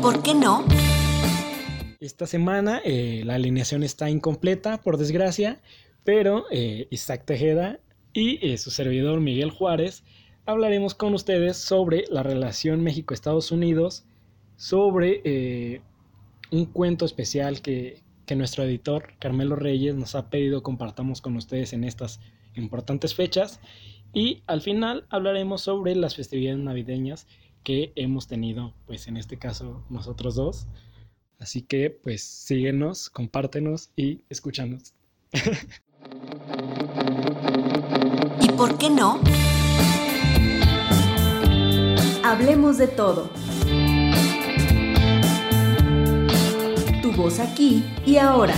por qué no? Esta semana eh, la alineación está incompleta, por desgracia, pero eh, Isaac Tejeda y eh, su servidor Miguel Juárez hablaremos con ustedes sobre la relación México-Estados Unidos, sobre un cuento especial que, que nuestro editor Carmelo Reyes nos ha pedido compartamos con ustedes en estas importantes fechas y al final hablaremos sobre las festividades navideñas que hemos tenido, pues en este caso nosotros dos. Así que pues síguenos, compártenos y escúchanos. ¿Y por qué no? Hablemos de todo. Tu voz aquí y ahora.